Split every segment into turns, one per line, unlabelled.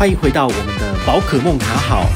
欢迎回到我们的宝可梦卡好。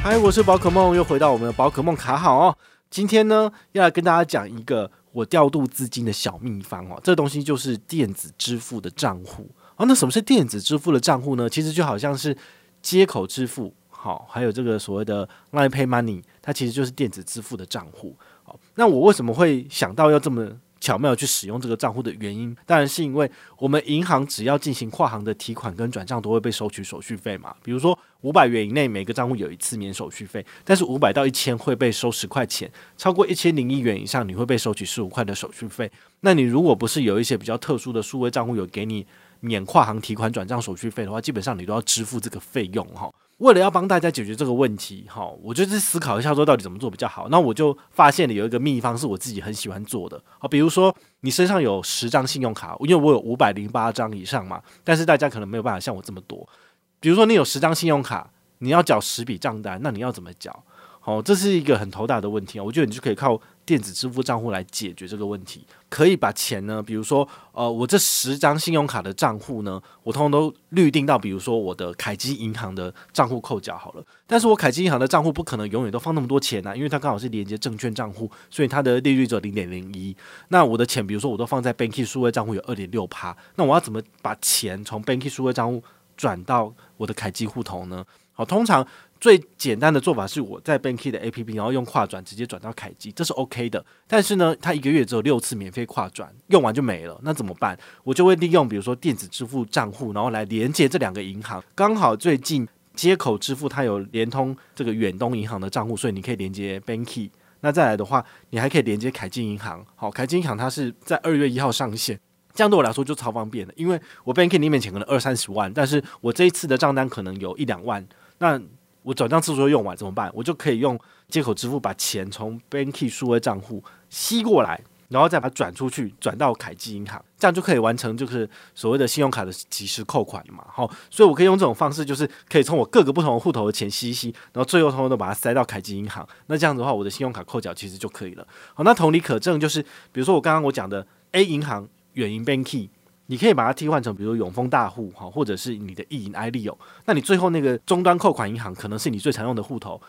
嗨，我是宝可梦，又回到我们的宝可梦卡好哦。今天呢，要来跟大家讲一个我调度资金的小秘方哦。这东西就是电子支付的账户哦。那什么是电子支付的账户呢？其实就好像是接口支付，好，还有这个所谓的 Line Pay Money，它其实就是电子支付的账户。好，那我为什么会想到要这么巧妙去使用这个账户的原因，当然是因为我们银行只要进行跨行的提款跟转账，都会被收取手续费嘛。比如说五百元以内，每个账户有一次免手续费，但是五百到一千会被收十块钱，超过一千零一元以上，你会被收取十五块的手续费。那你如果不是有一些比较特殊的数位账户有给你免跨行提款转账手续费的话，基本上你都要支付这个费用哈。为了要帮大家解决这个问题，哈，我就是思考一下说到底怎么做比较好。那我就发现了有一个秘方是我自己很喜欢做的，好，比如说你身上有十张信用卡，因为我有五百零八张以上嘛，但是大家可能没有办法像我这么多。比如说你有十张信用卡，你要缴十笔账单，那你要怎么缴？好，这是一个很头大的问题啊。我觉得你就可以靠。电子支付账户来解决这个问题，可以把钱呢，比如说，呃，我这十张信用卡的账户呢，我通通都预定到，比如说我的凯基银行的账户扣缴好了。但是我凯基银行的账户不可能永远都放那么多钱、啊，因为它刚好是连接证券账户，所以它的利率只有零点零一。那我的钱，比如说我都放在 Banky 数位账户有二点六趴，那我要怎么把钱从 Banky 数位账户转到我的凯基户头呢？好，通常。最简单的做法是我在 Banky 的 APP，然后用跨转直接转到凯基，这是 OK 的。但是呢，它一个月只有六次免费跨转，用完就没了，那怎么办？我就会利用比如说电子支付账户，然后来连接这两个银行。刚好最近接口支付它有连通这个远东银行的账户，所以你可以连接 Banky。那再来的话，你还可以连接凯基银行。好，凯基银行它是在二月一号上线，这样对我来说就超方便的，因为我 Banky 里面钱可能二三十万，但是我这一次的账单可能有一两万，那。我转账次数用完怎么办？我就可以用接口支付把钱从 Banky 数位账户吸过来，然后再把它转出去，转到凯基银行，这样就可以完成就是所谓的信用卡的即时扣款嘛。好，所以我可以用这种方式，就是可以从我各个不同的户头的钱吸一吸，然后最后通通都把它塞到凯基银行。那这样子的话，我的信用卡扣缴其实就可以了。好，那同理可证，就是比如说我刚刚我讲的 A 银行远银 Banky。你可以把它替换成，比如永丰大户哈，或者是你的意银 iLeo。那你最后那个终端扣款银行可能是你最常用的户头，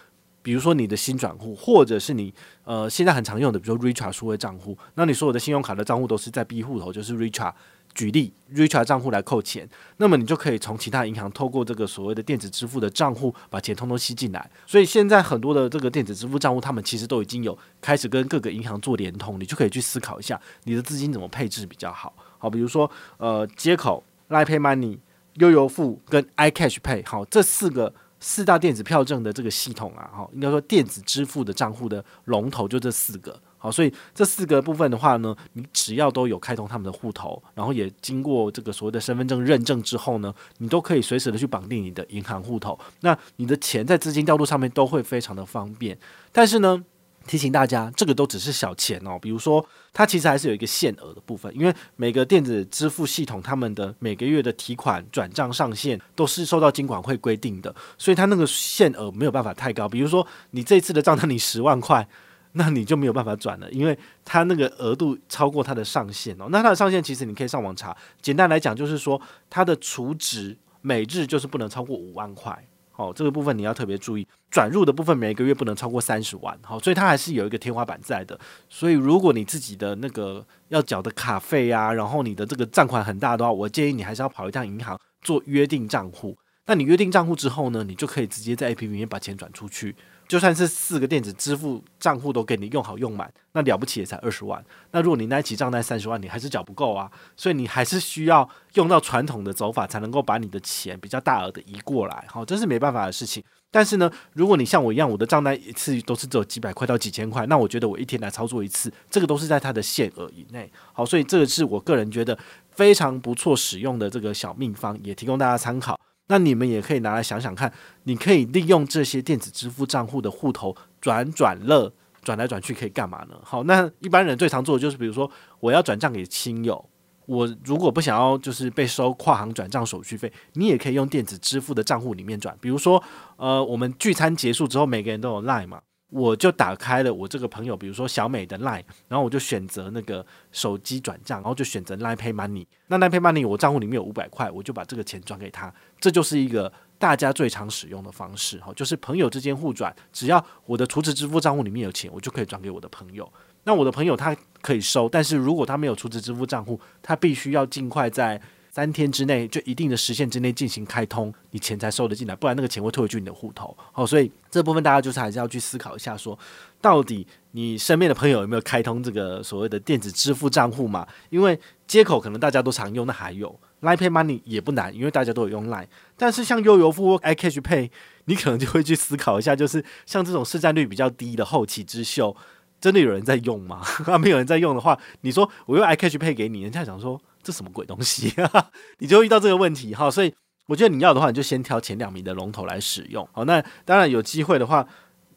比如说你的新转户，或者是你呃现在很常用的，比如说 richard 数位账户。那你所有的信用卡的账户都是在 B 户头，就是 richard。举例 richard 账户来扣钱，那么你就可以从其他银行透过这个所谓的电子支付的账户把钱通通吸进来。所以现在很多的这个电子支付账户，他们其实都已经有开始跟各个银行做联通，你就可以去思考一下你的资金怎么配置比较好。好，比如说呃，接口、Line Pay Money、悠游付跟 iCash Pay，好，这四个四大电子票证的这个系统啊，好，应该说电子支付的账户的龙头就这四个。好，所以这四个部分的话呢，你只要都有开通他们的户头，然后也经过这个所谓的身份证认证之后呢，你都可以随时的去绑定你的银行户头，那你的钱在资金调度上面都会非常的方便。但是呢，提醒大家，这个都只是小钱哦。比如说，它其实还是有一个限额的部分，因为每个电子支付系统他们的每个月的提款转账上限都是受到金管会规定的，所以它那个限额没有办法太高。比如说，你这次的账单你十万块。那你就没有办法转了，因为它那个额度超过它的上限哦。那它的上限其实你可以上网查，简单来讲就是说，它的储值每日就是不能超过五万块。哦，这个部分你要特别注意。转入的部分每个月不能超过三十万。好，所以它还是有一个天花板在的。所以如果你自己的那个要缴的卡费啊，然后你的这个账款很大的话，我建议你还是要跑一趟银行做约定账户。那你约定账户之后呢，你就可以直接在 APP 里面把钱转出去。就算是四个电子支付账户都给你用好用满，那了不起也才二十万。那如果你那一期账单三十万，你还是缴不够啊。所以你还是需要用到传统的走法，才能够把你的钱比较大额的移过来。好，这是没办法的事情。但是呢，如果你像我一样，我的账单一次都是只有几百块到几千块，那我觉得我一天来操作一次，这个都是在它的限额以内。好，所以这个是我个人觉得非常不错使用的这个小秘方，也提供大家参考。那你们也可以拿来想想看，你可以利用这些电子支付账户的户头转转乐，转来转去可以干嘛呢？好，那一般人最常做的就是，比如说我要转账给亲友，我如果不想要就是被收跨行转账手续费，你也可以用电子支付的账户里面转。比如说，呃，我们聚餐结束之后，每个人都有 Line 嘛，我就打开了我这个朋友，比如说小美的 Line，然后我就选择那个手机转账，然后就选择 Line Pay Money。那 Line Pay Money 我账户里面有五百块，我就把这个钱转给他。这就是一个大家最常使用的方式，哈，就是朋友之间互转，只要我的储值支付账户里面有钱，我就可以转给我的朋友。那我的朋友他可以收，但是如果他没有储值支付账户，他必须要尽快在。三天之内就一定的时限之内进行开通，你钱才收得进来，不然那个钱会退回去你的户头。好，所以这部分大家就是还是要去思考一下说，到底你身边的朋友有没有开通这个所谓的电子支付账户嘛？因为接口可能大家都常用，那还有 Line Pay Money 也不难，因为大家都有用 Line。但是像悠游付或 iCash Pay，你可能就会去思考一下，就是像这种市占率比较低的后起之秀，真的有人在用吗？那 没有人在用的话，你说我用 iCash Pay 给你，人家想说。这什么鬼东西？你就遇到这个问题哈，所以我觉得你要的话，你就先挑前两名的龙头来使用。好，那当然有机会的话，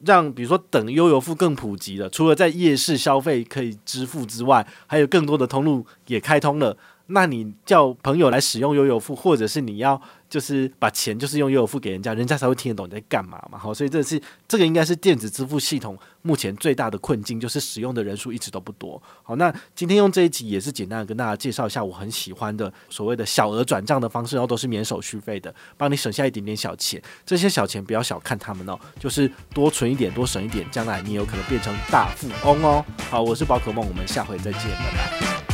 让比如说等悠游付更普及了，除了在夜市消费可以支付之外，还有更多的通路也开通了。那你叫朋友来使用悠游付，或者是你要就是把钱就是用悠游付给人家，人家才会听得懂你在干嘛嘛。好，所以这是这个应该是电子支付系统目前最大的困境，就是使用的人数一直都不多。好，那今天用这一集也是简单的跟大家介绍一下我很喜欢的所谓的小额转账的方式，然后都是免手续费的，帮你省下一点点小钱。这些小钱不要小看他们哦，就是多存一点，多省一点，将来你有可能变成大富翁哦。好，我是宝可梦，我们下回再见，拜拜。